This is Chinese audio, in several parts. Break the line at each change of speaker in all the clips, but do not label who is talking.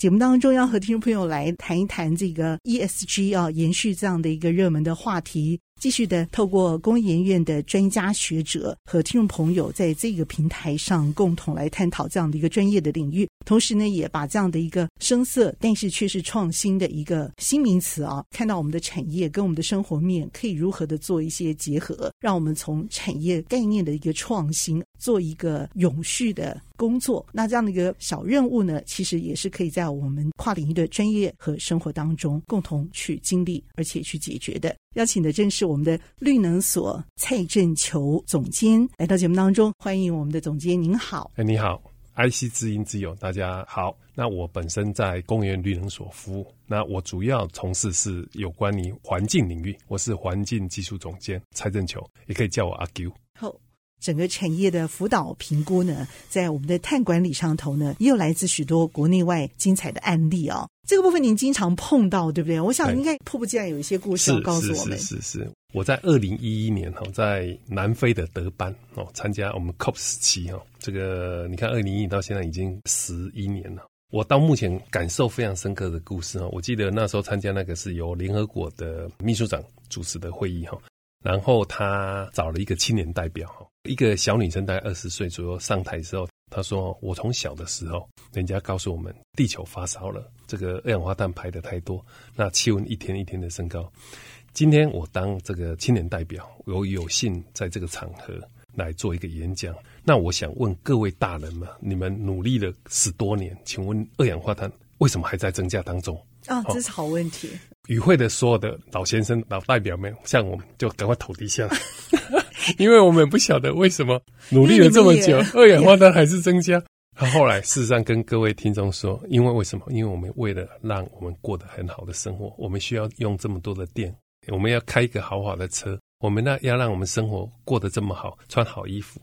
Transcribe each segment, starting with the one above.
节目当中要和听众朋友来谈一谈这个 ESG 啊，延续这样的一个热门的话题。继续的透过工研院的专家学者和听众朋友，在这个平台上共同来探讨这样的一个专业的领域，同时呢，也把这样的一个生涩但是却是创新的一个新名词啊，看到我们的产业跟我们的生活面可以如何的做一些结合，让我们从产业概念的一个创新做一个永续的工作。那这样的一个小任务呢，其实也是可以在我们跨领域的专业和生活当中共同去经历，而且去解决的。邀请的正是我们的绿能所蔡振球总监来到节目当中，欢迎我们的总监，您好。
哎，你好，IC 之音之友，大家好。那我本身在公园绿能所服务，那我主要从事是有关于环境领域，我是环境技术总监蔡振球，也可以叫我阿 Q。
好。整个产业的辅导评估呢，在我们的碳管理上头呢，也有来自许多国内外精彩的案例啊、哦。这个部分您经常碰到，对不对？我想应该迫不及待有一些故事要告诉我们。
是是，我在二零一一年哈，在南非的德班哦，参加我们 COP 十七哈。这个你看，二零一一到现在已经十一年了。我到目前感受非常深刻的故事哈，我记得那时候参加那个是由联合国的秘书长主持的会议哈。然后他找了一个青年代表，一个小女生，大概二十岁左右上台之后，她说：“我从小的时候，人家告诉我们，地球发烧了，这个二氧化碳排的太多，那气温一天一天的升高。今天我当这个青年代表，我有幸在这个场合来做一个演讲。那我想问各位大人们，你们努力了十多年，请问二氧化碳为什么还在增加当中？”
啊，这是好问题。
与会的所有的老先生、老代表们，像我们就赶快投地下来，因为我们不晓得为什么努力了这么久，二氧化碳还是增加。他后来事实上跟各位听众说，因为为什么？因为我们为了让我们过得很好的生活，我们需要用这么多的电，我们要开一个豪华的车，我们呢要让我们生活过得这么好，穿好衣服。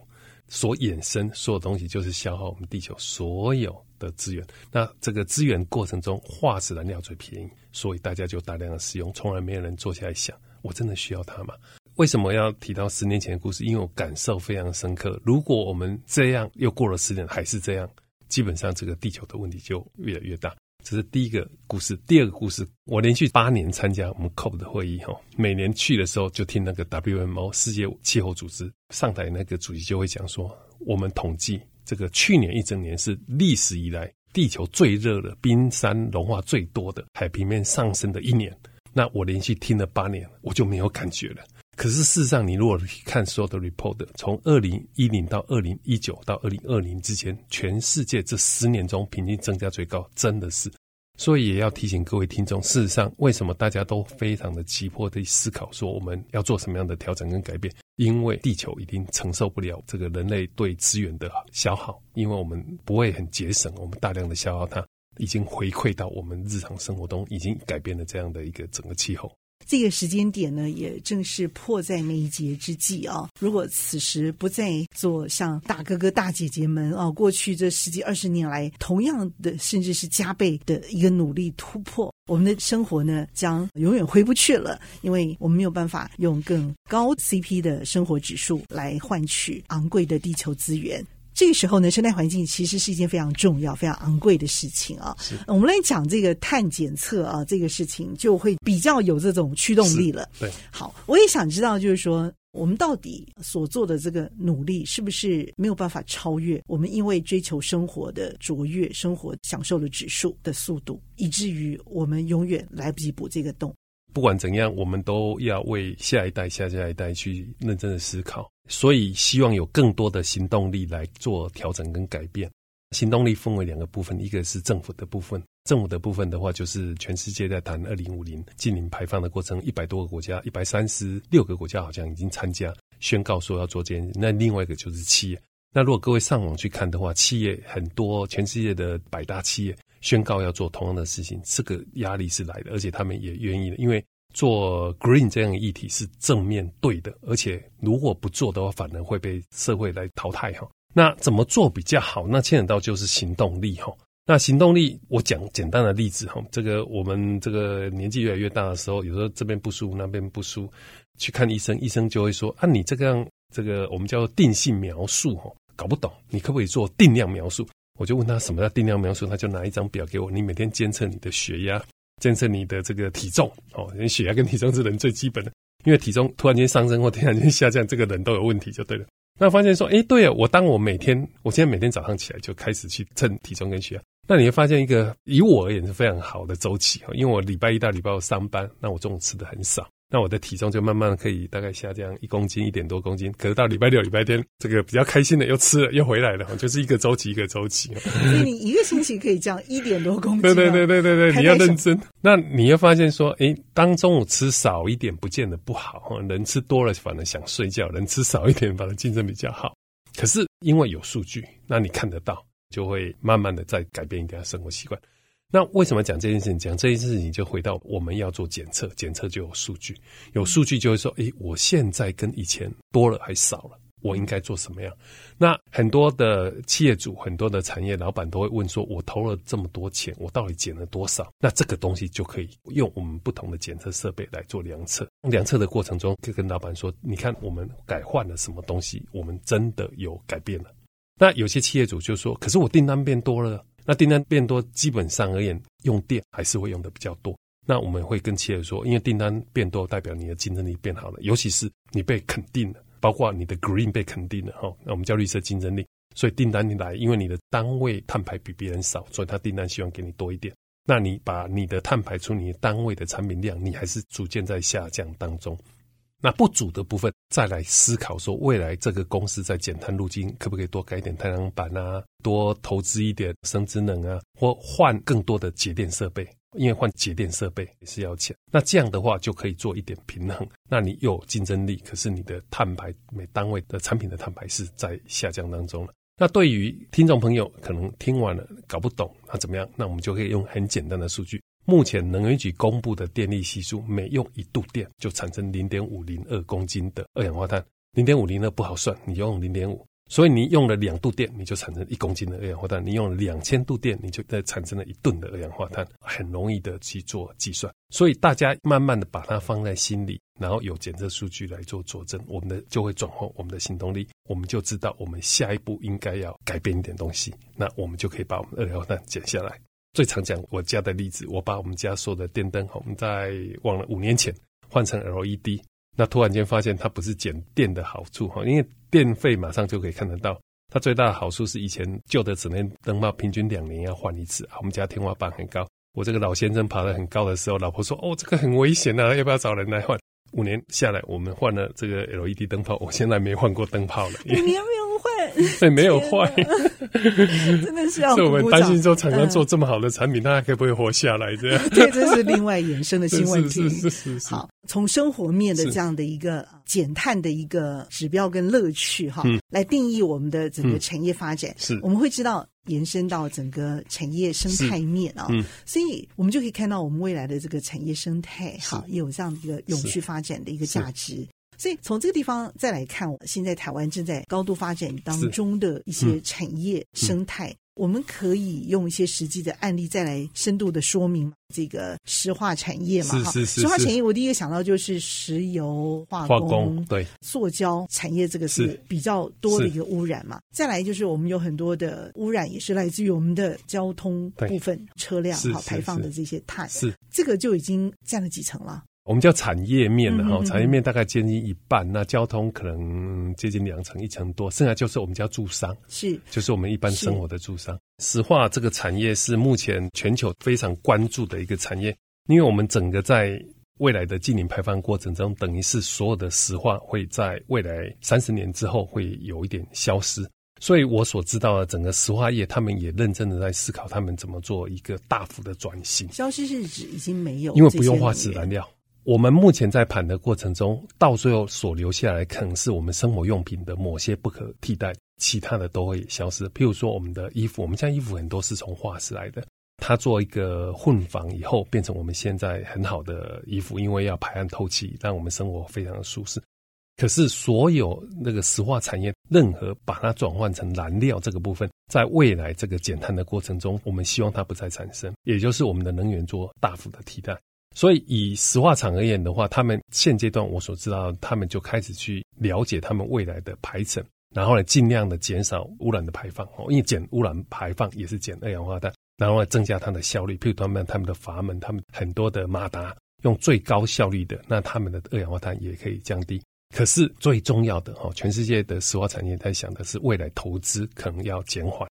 所衍生所有东西就是消耗我们地球所有的资源。那这个资源过程中，化石燃料最便宜，所以大家就大量的使用。从来没有人坐下来想，我真的需要它吗？为什么要提到十年前的故事？因为我感受非常深刻。如果我们这样又过了十年还是这样，基本上这个地球的问题就越来越大。这是第一个故事，第二个故事，我连续八年参加我们 COP 的会议哈，每年去的时候就听那个 WMO 世界气候组织上台，那个主席就会讲说，我们统计这个去年一整年是历史以来地球最热的、冰山融化最多的、海平面上升的一年。那我连续听了八年，我就没有感觉了。可是事实上，你如果看所有的 report，从二零一零到二零一九到二零二零之间，全世界这十年中平均增加最高，真的是。所以也要提醒各位听众，事实上，为什么大家都非常的急迫的思考说我们要做什么样的调整跟改变？因为地球已经承受不了这个人类对资源的消耗，因为我们不会很节省，我们大量的消耗它，已经回馈到我们日常生活中，已经改变了这样的一个整个气候。
这个时间点呢，也正是迫在眉睫之际啊！如果此时不再做像大哥哥大姐姐们啊，过去这十几二十年来同样的，甚至是加倍的一个努力突破，我们的生活呢，将永远回不去了，因为我们没有办法用更高 CP 的生活指数来换取昂贵的地球资源。这个时候呢，生态环境其实是一件非常重要、非常昂贵的事情啊。是我们来讲这个碳检测啊，这个事情就会比较有这种驱动力了。
对，
好，我也想知道，就是说我们到底所做的这个努力，是不是没有办法超越我们因为追求生活的卓越、生活享受的指数的速度，以至于我们永远来不及补这个洞。
不管怎样，我们都要为下一代、下下一代去认真的思考。所以，希望有更多的行动力来做调整跟改变。行动力分为两个部分，一个是政府的部分。政府的部分的话，就是全世界在谈二零五零净零排放的过程，一百多个国家，一百三十六个国家好像已经参加，宣告说要做这件。那另外一个就是企业。那如果各位上网去看的话，企业很多，全世界的百大企业宣告要做同样的事情，这个压力是来的，而且他们也愿意的，因为做 green 这样的议题是正面对的，而且如果不做的话，反而会被社会来淘汰哈。那怎么做比较好？那牵扯到就是行动力哈。那行动力，我讲简单的例子哈。这个我们这个年纪越来越大的时候，有时候这边不舒服，那边不舒服，去看医生，医生就会说啊，你这个样，这个我们叫做定性描述哈，搞不懂，你可不可以做定量描述？我就问他什么叫定量描述，他就拿一张表给我，你每天监测你的血压，监测你的这个体重哦，因为血压跟体重是人最基本的，因为体重突然间上升或突然间下降，这个人都有问题就对了。那发现说，哎，对啊，我当我每天，我现在每天早上起来就开始去称体重跟血压，那你会发现一个以我而言是非常好的周期，因为我礼拜一到礼拜五上班，那我中午吃的很少。那我的体重就慢慢可以大概下降一公斤一点多公斤，可是到礼拜六、礼拜天，这个比较开心的又吃了又回来了，就是一个周期一个周期。
所以你一个星期可以降一点多公斤。
对对对对对对，你要认真。那你会发现说，哎，当中午吃少一点不见得不好，人吃多了反而想睡觉，人吃少一点反而精神比较好。可是因为有数据，那你看得到，就会慢慢的再改变一点生活习惯。那为什么讲这件事情？讲这件事情就回到我们要做检测，检测就有数据，有数据就会说，诶，我现在跟以前多了还少了，我应该做什么样？那很多的企业主、很多的产业老板都会问说，我投了这么多钱，我到底减了多少？那这个东西就可以用我们不同的检测设备来做量测。量测的过程中，可以跟老板说，你看我们改换了什么东西，我们真的有改变了。那有些企业主就说，可是我订单变多了。那订单变多，基本上而言，用电还是会用的比较多。那我们会跟企业说，因为订单变多，代表你的竞争力变好了，尤其是你被肯定了，包括你的 green 被肯定了哈。那我们叫绿色竞争力，所以订单你来，因为你的单位碳排比别人少，所以他订单希望给你多一点。那你把你的碳排除你的单位的产品量，你还是逐渐在下降当中。那不足的部分，再来思考说，未来这个公司在减碳路径可不可以多改点太阳板啊，多投资一点生质能啊，或换更多的节电设备，因为换节电设备也是要钱。那这样的话就可以做一点平衡。那你有竞争力，可是你的碳排每单位的产品的碳排是在下降当中了。那对于听众朋友可能听完了搞不懂，那怎么样？那我们就可以用很简单的数据。目前能源局公布的电力系数，每用一度电就产生零点五零二公斤的二氧化碳。零点五零二不好算，你用零点五，所以你用了两度电，你就产生一公斤的二氧化碳。你用了两千度电，你就在产生了一吨的二氧化碳，很容易的去做计算。所以大家慢慢的把它放在心里，然后有检测数据来做佐证，我们的就会转换我们的行动力，我们就知道我们下一步应该要改变一点东西，那我们就可以把我们的二氧化碳减下来。最常讲我家的例子，我把我们家所有的电灯，我们在忘了五年前换成 LED，那突然间发现它不是减电的好处哈，因为电费马上就可以看得到。它最大的好处是以前旧的纸内灯泡平均两年要换一次，我们家天花板很高，我这个老先生爬得很高的时候，老婆说：“哦，这个很危险啊，要不要找人来换？”五年下来，我们换了这个 LED 灯泡，我现在没换过灯泡了。
五年没有。
对，没有坏，
真的是要。
所以我们担心说，厂商做这么好的产品，它、嗯、还可不可以活下来？这样，
对，这是另外衍生的新问题。
是是是是，
好，从生活面的这样的一个减碳的一个指标跟乐趣哈、嗯，来定义我们的整个产业发展。是、嗯，我们会知道延伸到整个产业生态面啊、嗯，所以我们就可以看到我们未来的这个产业生态哈，也有这样的一个永续发展的一个价值。所以从这个地方再来看，现在台湾正在高度发展当中的一些产业生态，嗯、我们可以用一些实际的案例再来深度的说明这个石化产业嘛？哈，石化产业我第一个想到就是石油化工、化工对，塑胶产业这个是比较多的一个污染嘛。再来就是我们有很多的污染也是来自于我们的交通部分车辆哈排放的这些碳，是。这个就已经占了几成了。
我们叫产业面的哈，产业面大概接近一半，那交通可能接近两成一成多，剩下就是我们叫住商，是就是我们一般生活的住商。石化这个产业是目前全球非常关注的一个产业，因为我们整个在未来的近零排放过程中，等于是所有的石化会在未来三十年之后会有一点消失，所以我所知道的整个石化业，他们也认真的在思考他们怎么做一个大幅的转型。
消失是指已经没有，
因为不用化石燃料。我们目前在盘的过程中，到最后所留下来，可能是我们生活用品的某些不可替代，其他的都会消失。譬如说，我们的衣服，我们现在衣服很多是从化石来的，它做一个混纺以后，变成我们现在很好的衣服，因为要排汗透气，让我们生活非常的舒适。可是，所有那个石化产业，任何把它转换成燃料这个部分，在未来这个减碳的过程中，我们希望它不再产生，也就是我们的能源做大幅的替代。所以，以石化厂而言的话，他们现阶段我所知道，他们就开始去了解他们未来的排程，然后呢，尽量的减少污染的排放哦，因为减污染排放也是减二氧化碳，然后来增加它的效率。譬如他们他们的阀门，他们很多的马达用最高效率的，那他们的二氧化碳也可以降低。可是最重要的哈，全世界的石化产业在想的是未来投资可能要减缓，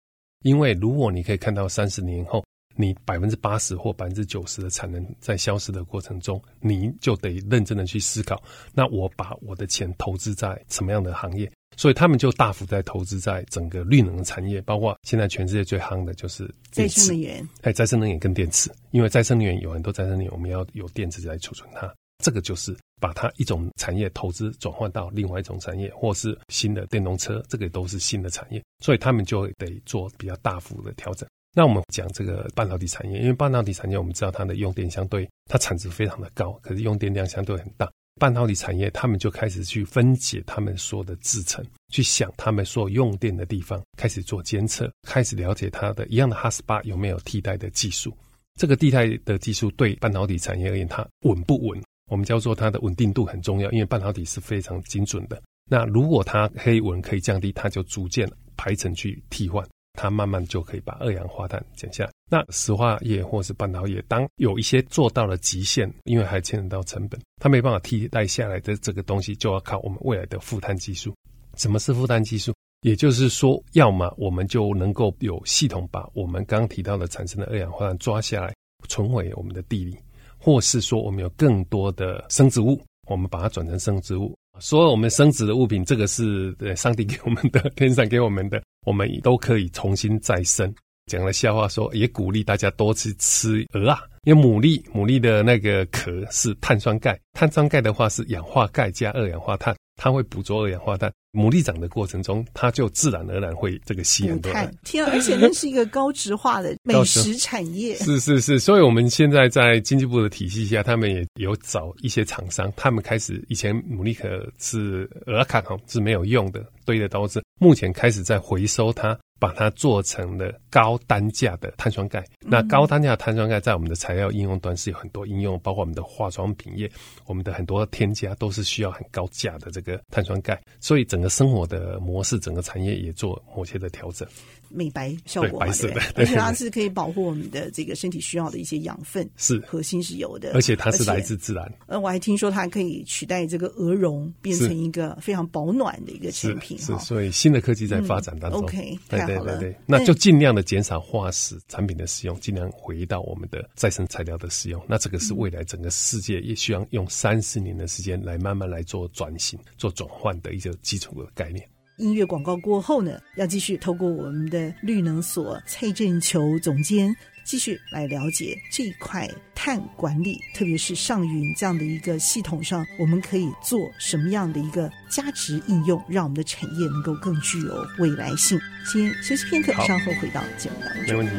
因为如果你可以看到三十年后，你百分之八十或百分之九十的产能在消失的过程中，你就得认真的去思考，那我把我的钱投资在什么样的行业？所以他们就大幅在投资在整个绿能产业，包括现在全世界最夯的就是
再生能源，
哎，再生能源跟电池，因为再生能源有很多再生能源，我们要有电池来储存它。这个就是把它一种产业投资转换到另外一种产业，或是新的电动车，这个都是新的产业，所以他们就得做比较大幅的调整。那我们讲这个半导体产业，因为半导体产业我们知道它的用电相对它产值非常的高，可是用电量相对很大。半导体产业他们就开始去分解他们所有的制程，去想他们所用电的地方，开始做监测，开始了解它的一样的 hotspot 有没有替代的技术。这个替代的技术对半导体产业而言，它稳不稳？我们叫做它的稳定度很重要，因为半导体是非常精准的。那如果它黑纹可以降低，它就逐渐排程去替换，它慢慢就可以把二氧化碳减下来。那石化业或是半导体，当有一些做到了极限，因为还牵扯到成本，它没办法替代下来的这个东西，就要靠我们未来的负碳技术。什么是负碳技术？也就是说，要么我们就能够有系统把我们刚刚提到的产生的二氧化碳抓下来，存回我们的地里。或是说，我们有更多的生质物，我们把它转成生质物。所有我们升值的物品，这个是对上帝给我们的，天上给我们的，我们都可以重新再生。讲了笑话说，也鼓励大家多吃吃鹅啊，因为牡蛎，牡蛎的那个壳是碳酸钙，碳酸钙的话是氧化钙加二氧化碳，它会捕捉二氧化碳。牡蛎长的过程中，它就自然而然会这个吸很多。
天啊，而且那是一个高值化的 美食产业。
是是是，所以我们现在在经济部的体系下，他们也有找一些厂商，他们开始以前牡蛎壳是鹅卡哈是没有用的，堆的都是，目前开始在回收它。把它做成了高单价的碳酸钙。那高单价的碳酸钙在我们的材料应用端是有很多应用，包括我们的化妆品业，我们的很多添加都是需要很高价的这个碳酸钙。所以整个生活的模式，整个产业也做某些的调整。
美白效果，白色的，而且它是可以保护我们的这个身体需要的一些养分，是核心是有的，
而且它是来自自然。
呃，我还听说它可以取代这个鹅绒，变成一个非常保暖的一个产品。
是，所以新的科技在发展当中。
嗯、OK，
对对对对，那就尽量的减少化石产品的使用，尽量回到我们的再生材料的使用。那这个是未来整个世界也需要用三四年的时间来慢慢来做转型、做转换的一个基础的概念。
音乐广告过后呢，要继续透过我们的绿能所蔡振球总监继续来了解这一块碳管理，特别是上云这样的一个系统上，我们可以做什么样的一个价值应用，让我们的产业能够更具有未来性。先休息片刻，稍后回到节目当中。
没问题。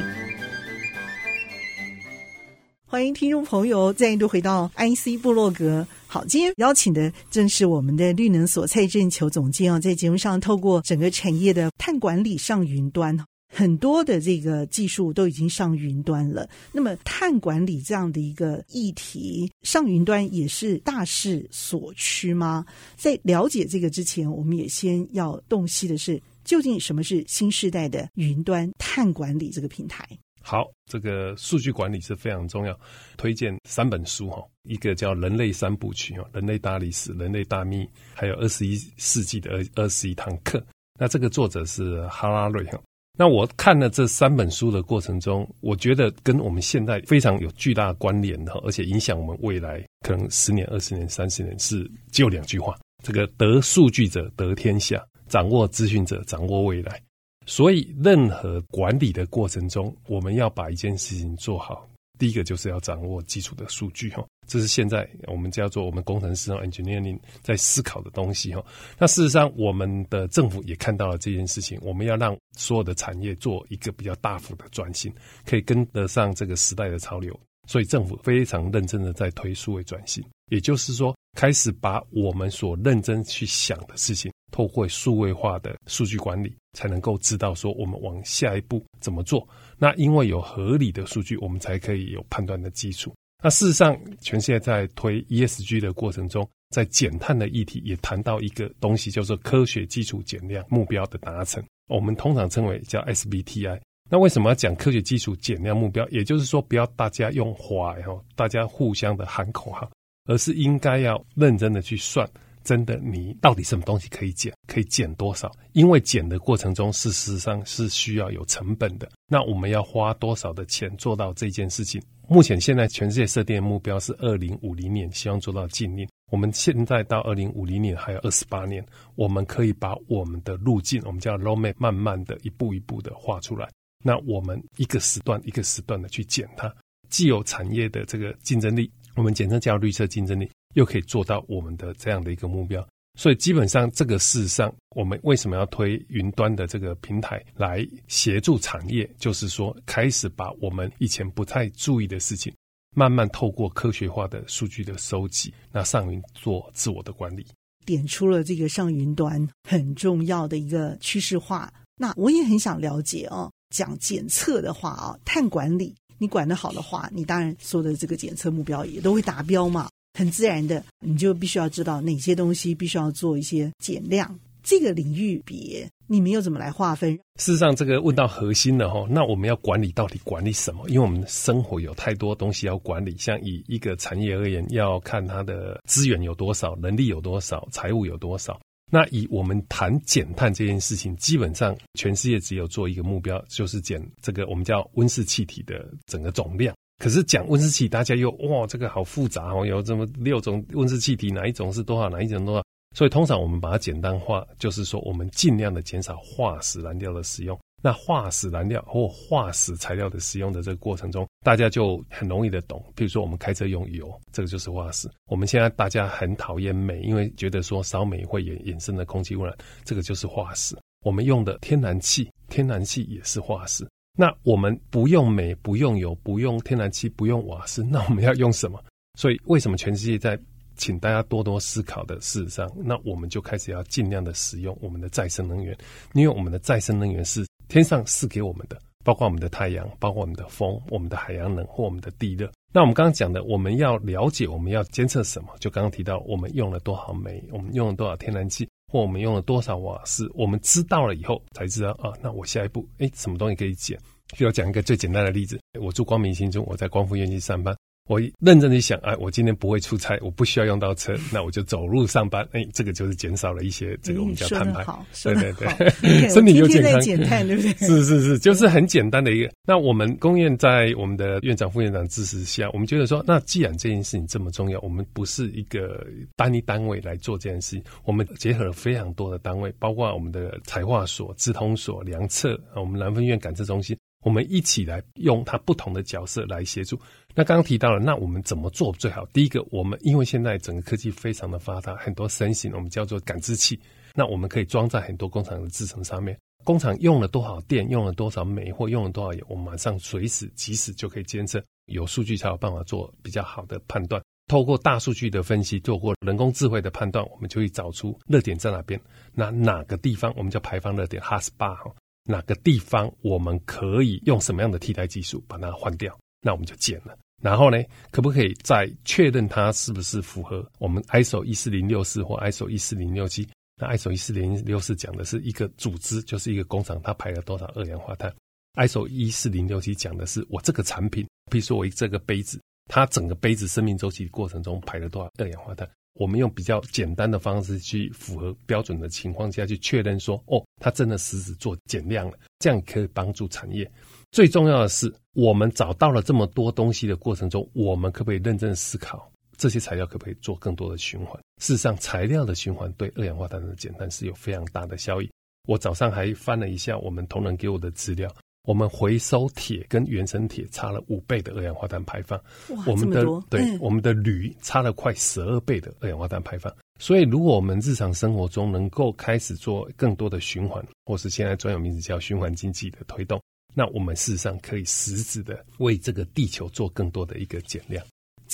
欢迎听众朋友再度回到 IC 部落格。好，今天邀请的正是我们的绿能所蔡振球总监啊，在节目上透过整个产业的碳管理上云端，很多的这个技术都已经上云端了。那么碳管理这样的一个议题上云端也是大势所趋吗？在了解这个之前，我们也先要洞悉的是，究竟什么是新时代的云端碳管理这个平台？
好，这个数据管理是非常重要。推荐三本书哈，一个叫《人类三部曲》哈，《人类大历史》《人类大秘》，还有二十一世纪的二二十一堂课。那这个作者是哈拉瑞哈。那我看了这三本书的过程中，我觉得跟我们现在非常有巨大关联的，而且影响我们未来可能十年、二十年、三十年是只有两句话：这个得数据者得天下，掌握资讯者掌握未来。所以，任何管理的过程中，我们要把一件事情做好。第一个就是要掌握基础的数据哈，这是现在我们叫做我们工程师 engineering 在思考的东西哈。那事实上，我们的政府也看到了这件事情，我们要让所有的产业做一个比较大幅的转型，可以跟得上这个时代的潮流。所以政府非常认真的在推数位转型，也就是说，开始把我们所认真去想的事情，透过数位化的数据管理，才能够知道说我们往下一步怎么做。那因为有合理的数据，我们才可以有判断的基础。那事实上，全世界在推 ESG 的过程中，在减碳的议题也谈到一个东西，叫做科学基础减量目标的达成，我们通常称为叫 SBTI。那为什么要讲科学基础减量目标？也就是说，不要大家用话哈，大家互相的喊口号，而是应该要认真的去算，真的你到底什么东西可以减，可以减多少？因为减的过程中，事实上是需要有成本的。那我们要花多少的钱做到这件事情？目前现在全世界设定的目标是二零五零年，希望做到净零。我们现在到二零五零年还有二十八年，我们可以把我们的路径，我们叫 roadmap，慢慢的一步一步的画出来。那我们一个时段一个时段的去减它，既有产业的这个竞争力，我们简称叫绿色竞争力，又可以做到我们的这样的一个目标。所以基本上这个事实上，我们为什么要推云端的这个平台来协助产业？就是说，开始把我们以前不太注意的事情，慢慢透过科学化的数据的收集，那上云做自我的管理，
点出了这个上云端很重要的一个趋势化。那我也很想了解哦。讲检测的话啊，碳管理你管得好的话，你当然所有的这个检测目标也都会达标嘛。很自然的，你就必须要知道哪些东西必须要做一些减量。这个领域别你们又怎么来划分？
事实上，这个问到核心了哈。那我们要管理到底管理什么？因为我们生活有太多东西要管理。像以一个产业而言，要看它的资源有多少，能力有多少，财务有多少。那以我们谈减碳这件事情，基本上全世界只有做一个目标，就是减这个我们叫温室气体的整个总量。可是讲温室气体，大家又哇，这个好复杂哦，有这么六种温室气体，哪一种是多少，哪一种多少？所以通常我们把它简单化，就是说我们尽量的减少化石燃料的使用。那化石燃料或化石材料的使用的这个过程中，大家就很容易的懂。比如说，我们开车用油，这个就是化石。我们现在大家很讨厌煤，因为觉得说烧煤会衍衍生的空气污染，这个就是化石。我们用的天然气，天然气也是化石。那我们不用煤，不用油，不用天然气，不用瓦斯，那我们要用什么？所以，为什么全世界在请大家多多思考的事实上，那我们就开始要尽量的使用我们的再生能源，因为我们的再生能源是。天上赐给我们的，包括我们的太阳，包括我们的风，我们的海洋能或我们的地热。那我们刚刚讲的，我们要了解，我们要监测什么？就刚刚提到，我们用了多少煤，我们用了多少天然气，或我们用了多少瓦斯，我们知道了以后，才知道啊，那我下一步，哎，什么东西可以减？需要讲一个最简单的例子，我住光明新中，我在光复院去上班。我认真的想，哎，我今天不会出差，我不需要用到车，那我就走路上班。哎，这个就是减少了一些这个我们叫碳排。对对对，身体又健康，减碳对不对？是是是，就是很简单的一个。那我们公院在我们的院长、副院长支持下，我们觉得说，那既然这件事情这么重要，我们不是一个单一单位来做这件事情，我们结合了非常多的单位，包括我们的材化所、资通所、量测，我们南分院感测中心。我们一起来用它不同的角色来协助。那刚刚提到了，那我们怎么做最好？第一个，我们因为现在整个科技非常的发达，很多 sensing 我们叫做感知器，那我们可以装在很多工厂的制程上面。工厂用了多少电，用了多少煤，或用了多少油，我们马上随时即时就可以监测。有数据才有办法做比较好的判断。透过大数据的分析，透过人工智慧的判断，我们就会找出热点在哪边。那哪个地方我们叫排放热点 hotspot 哈。哪个地方我们可以用什么样的替代技术把它换掉？那我们就减了。然后呢，可不可以再确认它是不是符合我们 ISO 一四零六四或 ISO 一四零六七？那 ISO 一四零六四讲的是一个组织，就是一个工厂，它排了多少二氧化碳；ISO 一四零六七讲的是我这个产品，比如说我这个杯子，它整个杯子生命周期过程中排了多少二氧化碳。我们用比较简单的方式去符合标准的情况下去确认说，哦，它真的实质做减量了，这样可以帮助产业。最重要的是，我们找到了这么多东西的过程中，我们可不可以认真思考这些材料可不可以做更多的循环？事实上，材料的循环对二氧化碳的减碳是有非常大的效益。我早上还翻了一下我们同仁给我的资料，我们回收铁跟原生铁差了五倍的二氧化碳排放，我们的对、
嗯
我们的铝差了快十二倍的二氧化碳排放。所以，如果我们日常生活中能够开始做更多的循环，或是现在专有名词叫循环经济的推动，那我们事实上可以实质的为这个地球做更多的一个减量。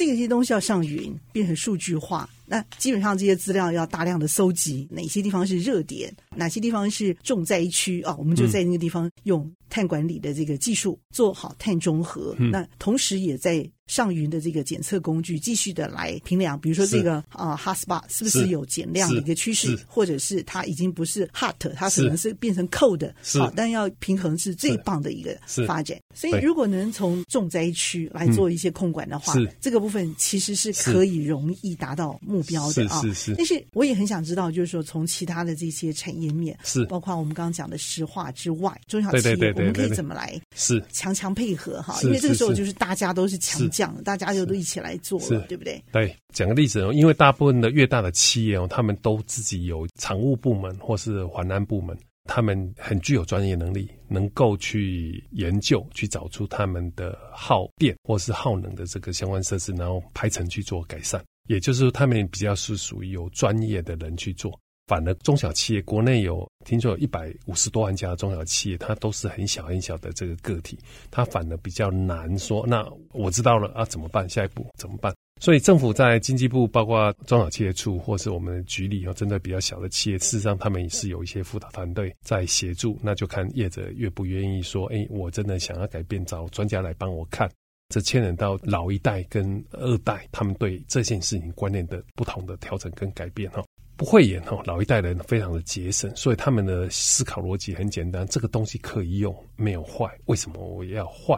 这些东西要上云，变成数据化。那基本上这些资料要大量的搜集，哪些地方是热点，哪些地方是重灾区啊？我们就在那个地方用碳管理的这个技术做好碳中和。
嗯、
那同时也在上云的这个检测工具继续的来评量，比如说这个啊 hotspot 是不是有减量的一个趋势，或者是它已经不是 hot，它可能是。变成 cold，好，但要平衡是最棒的一个发展。所以如果能从重灾区来做一些控管的话，
嗯、
这个部分其实是可以容易达到目标的啊。
是是，
但是我也很想知道，就是说从其他的这些产业面，
是。
包括我们刚刚讲的石化之外，中小企业我们可以怎么来
是。
强强配合哈？因为这个时候就是大家都是强将，大家就都一起来做了，对不对？
对，讲个例子哦，因为大部分的越大的企业哦，他们都自己有常务部门或是环安部门，他们很具有专业能力，能够去研究、去找出他们的耗电或是耗能的这个相关设施，然后排程去做改善。也就是说，他们比较是属于有专业的人去做。反而中小企业，国内有听说有一百五十多万家中小企业，它都是很小很小的这个个体，它反而比较难说。那我知道了啊，怎么办？下一步怎么办？所以政府在经济部，包括中小企业处，或是我们局里啊，针对比较小的企业，事实上他们也是有一些辅导团队在协助。那就看业者愿不愿意说，哎，我真的想要改变，找专家来帮我看。这牵扯到老一代跟二代，他们对这件事情观念的不同的调整跟改变哈，不会演哈，老一代人非常的节省，所以他们的思考逻辑很简单，这个东西可以用，没有坏，为什么我要换？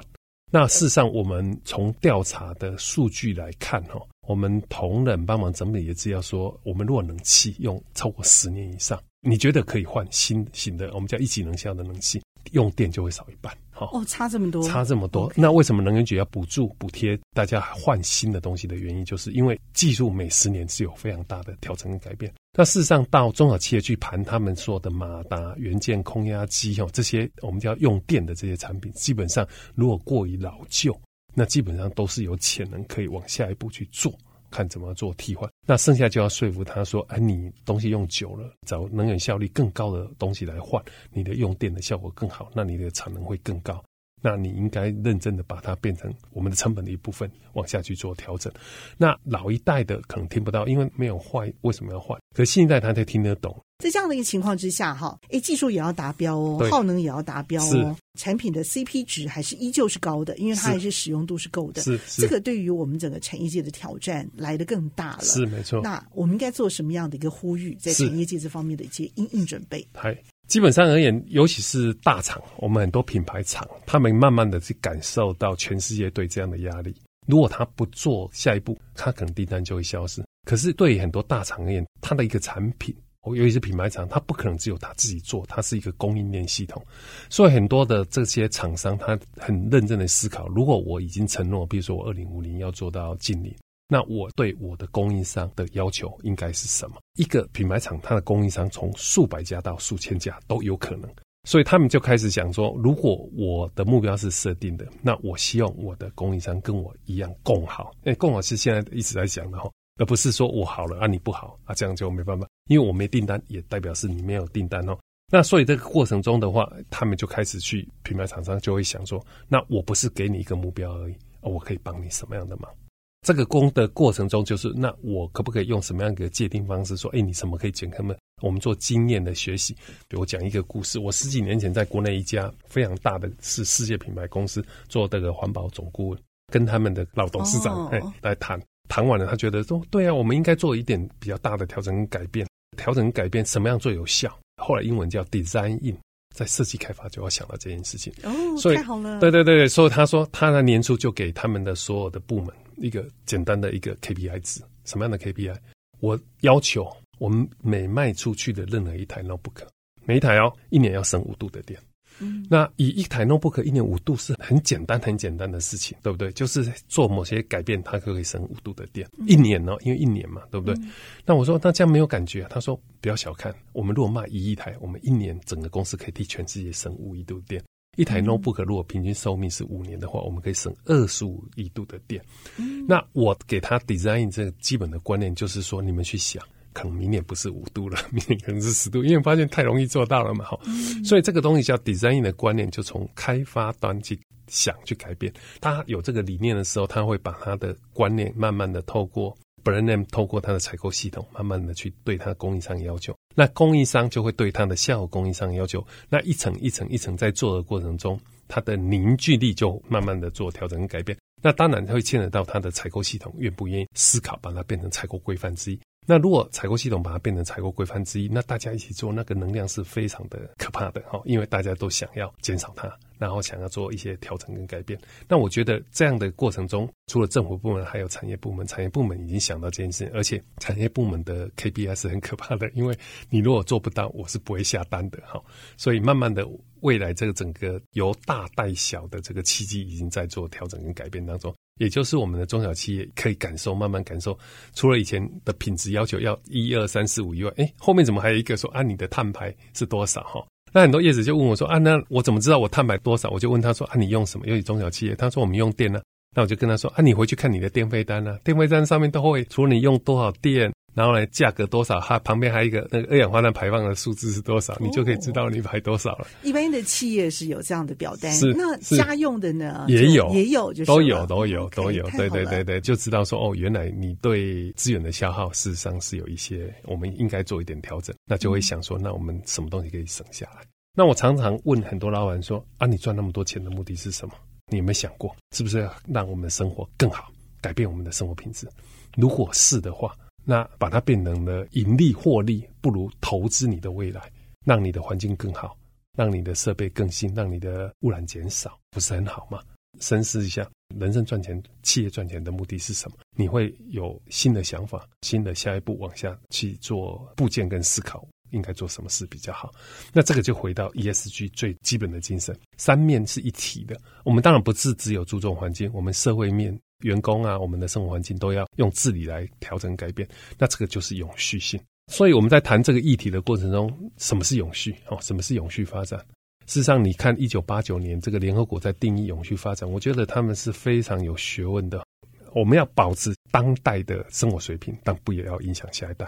那事实上，我们从调查的数据来看哈，我们同仁帮忙整理的资料说，我们如果冷气用超过十年以上，你觉得可以换新型的，我们叫一级能效的冷气，用电就会少一半。
哦，差这么多，
差这么多。那为什么能源局要补助补贴大家换新的东西的原因，就是因为技术每十年是有非常大的调整跟改变。那事实上，到中小企业去盘他们说的马达、元件、空压机哦，这些我们叫用电的这些产品，基本上如果过于老旧，那基本上都是有潜能可以往下一步去做。看怎么做替换，那剩下就要说服他说：“哎，你东西用久了，找能源效率更高的东西来换，你的用电的效果更好，那你的产能会更高。那你应该认真的把它变成我们的成本的一部分，往下去做调整。那老一代的可能听不到，因为没有坏，为什么要换？可是新一代他才听得懂。”
在这样的一个情况之下，哈，哎，技术也要达标哦，耗能也要达标哦，产品的 CP 值还是依旧是高的，因为它还是使用度是够的。
是，是
这个对于我们整个产业界的挑战来得更大了。
是没错。
那我们应该做什么样的一个呼吁，在产业界这方面的一些应应准备？
嗨，基本上而言，尤其是大厂，我们很多品牌厂，他们慢慢的去感受到全世界对这样的压力。如果他不做下一步，他可能订单就会消失。可是对于很多大厂而言，他的一个产品。尤其是品牌厂，它不可能只有他自己做，它是一个供应链系统，所以很多的这些厂商，他很认真的思考：如果我已经承诺，比如说我二零五零要做到净零，那我对我的供应商的要求应该是什么？一个品牌厂，它的供应商从数百家到数千家都有可能，所以他们就开始想说：如果我的目标是设定的，那我希望我的供应商跟我一样共好。哎，共好是现在一直在讲的哈。而不是说我好了啊，你不好啊，这样就没办法，因为我没订单，也代表是你没有订单哦。那所以这个过程中的话，他们就开始去品牌厂商就会想说，那我不是给你一个目标而已，我可以帮你什么样的忙？这个工的过程中，就是那我可不可以用什么样的界定方式说，哎，你什么可以减他们？我们做经验的学习，比如我讲一个故事，我十几年前在国内一家非常大的是世界品牌公司做这个环保总顾问，跟他们的老董事长哎、oh. 来谈。谈完了，他觉得说：“对啊，我们应该做一点比较大的调整跟改变。调整跟改变，什么样最有效？后来英文叫 design in，在设计开发就要想到这件事情。
哦，
所以
太好了。
对对对，所以他说，他在年初就给他们的所有的部门一个简单的一个 KPI 值。什么样的 KPI？我要求我们每卖出去的任何一台 notebook，每一台哦，一年要省五度的电。”那以一台 notebook 一年五度是很简单很简单的事情，对不对？就是做某些改变，它可以省五度的电。一年呢，因为一年嘛，对不对？那我说，那这样没有感觉啊？他说，不要小看，我们如果卖一亿台，我们一年整个公司可以替全世界省五亿度电。一台 notebook 如果平均寿命是五年的话，我们可以省二十五亿度的电。那我给他 design 这个基本的观念，就是说你们去想。可能明年不是五度了，明年可能是十度，因为发现太容易做到了嘛，哈、嗯。所以这个东西叫 design 的观念，就从开发端去想去改变。他有这个理念的时候，他会把他的观念慢慢的透过 brand name，透过它的采购系统，慢慢的去对它的供应商要求。那供应商就会对它的下游供应商要求。那一层一层一层在做的过程中，它的凝聚力就慢慢的做调整跟改变。那当然会牵扯到它的采购系统愿不愿意思考，把它变成采购规范之一。那如果采购系统把它变成采购规范之一，那大家一起做，那个能量是非常的可怕的哈，因为大家都想要减少它，然后想要做一些调整跟改变。那我觉得这样的过程中，除了政府部门，还有产业部门，产业部门已经想到这件事，而且产业部门的 KPI 是很可怕的，因为你如果做不到，我是不会下单的哈。所以慢慢的，未来这个整个由大带小的这个契机，已经在做调整跟改变当中。也就是我们的中小企业可以感受，慢慢感受，除了以前的品质要求要一二三四五以外，哎，后面怎么还有一个说啊，你的碳排是多少哈？那很多业者就问我说啊，那我怎么知道我碳排多少？我就问他说啊，你用什么？用你中小企业，他说我们用电呢、那我就跟他说啊，你回去看你的电费单啊，电费单上面都会除了你用多少电。然后呢，价格多少？它旁边还有一个那个二氧化碳排放的数字是多少？哦，你就可以知道你排多少了。
一般的企业是有这样的表单，
是
那家用的呢？
也有，
也有，就是
都有，都有，都有。对对对对，就知道说哦，原来你对资源的消耗事实上是有一些，我们应该做一点调整。那就会想说，那我们什么东西可以省下来？那我常常问很多老板说啊，你赚那么多钱的目的是什么？你有没有想过，是不是要让我们的生活更好，改变我们的生活品质？如果是的话。那把它变成了盈利获利，不如投资你的未来，让你的环境更好，让你的设备更新，让你的污染减少，不是很好吗？深思一下，人生赚钱、企业赚钱的目的是什么？你会有新的想法，新的下一步往下去做部件跟思考，应该做什么事比较好？那这个就回到 ESG 最基本的精神，三面是一体的。我们当然不是只有注重环境，我们社会面。员工啊，我们的生活环境都要用治理来调整改变，那这个就是永续性。所以我们在谈这个议题的过程中，什么是永续？哦，什么是永续发展？事实上，你看一九八九年这个联合国在定义永续发展，我觉得他们是非常有学问的。我们要保持当代的生活水平，但不也要影响下一代。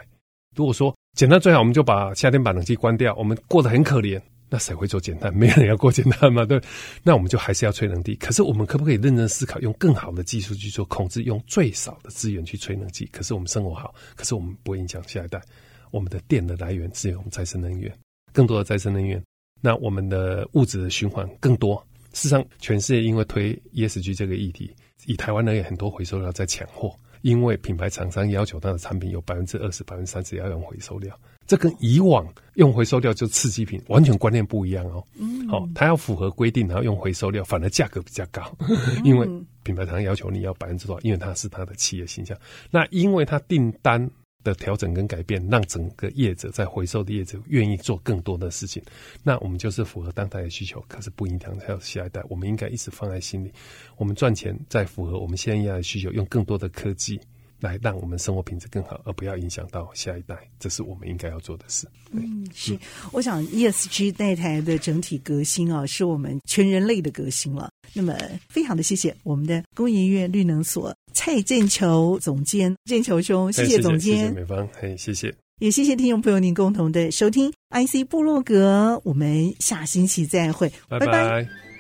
如果说简单最好，我们就把夏天把冷气关掉，我们过得很可怜。那谁会做减碳？没有人要过减碳嘛，对。那我们就还是要吹冷气。可是我们可不可以认真思考，用更好的技术去做控制，用最少的资源去吹冷气？可是我们生活好，可是我们不会影响下一代。我们的电的来源是用再生能源，更多的再生能源。那我们的物质的循环更多。事实上，全世界因为推 ESG 这个议题，以台湾而言，很多回收料在抢货，因为品牌厂商要求他的产品有百分之二十、百分之三十要用回收料。这跟以往用回收料就刺激品完全观念不一样哦。嗯，好，它要符合规定，然后用回收料，反而价格比较高，因为品牌厂要求你要百分之多少，因为它是它的企业形象。那因为它订单的调整跟改变，让整个业者在回收的业者愿意做更多的事情。那我们就是符合当代的需求，可是不影响还有下一代。我们应该一直放在心里，我们赚钱在符合我们现在的需求，用更多的科技。来让我们生活品质更好，而不要影响到下一代，这是我们应该要做的事。
嗯，是，我想 ESG 那台的整体革新啊，是我们全人类的革新了。那么，非常的谢谢我们的工研院绿能所蔡建球总监，建球兄，谢谢总监，
谢谢美方，嘿，谢谢，
也谢谢听众朋友您共同的收听 IC 部落格，我们下星期再会，
拜拜。拜拜。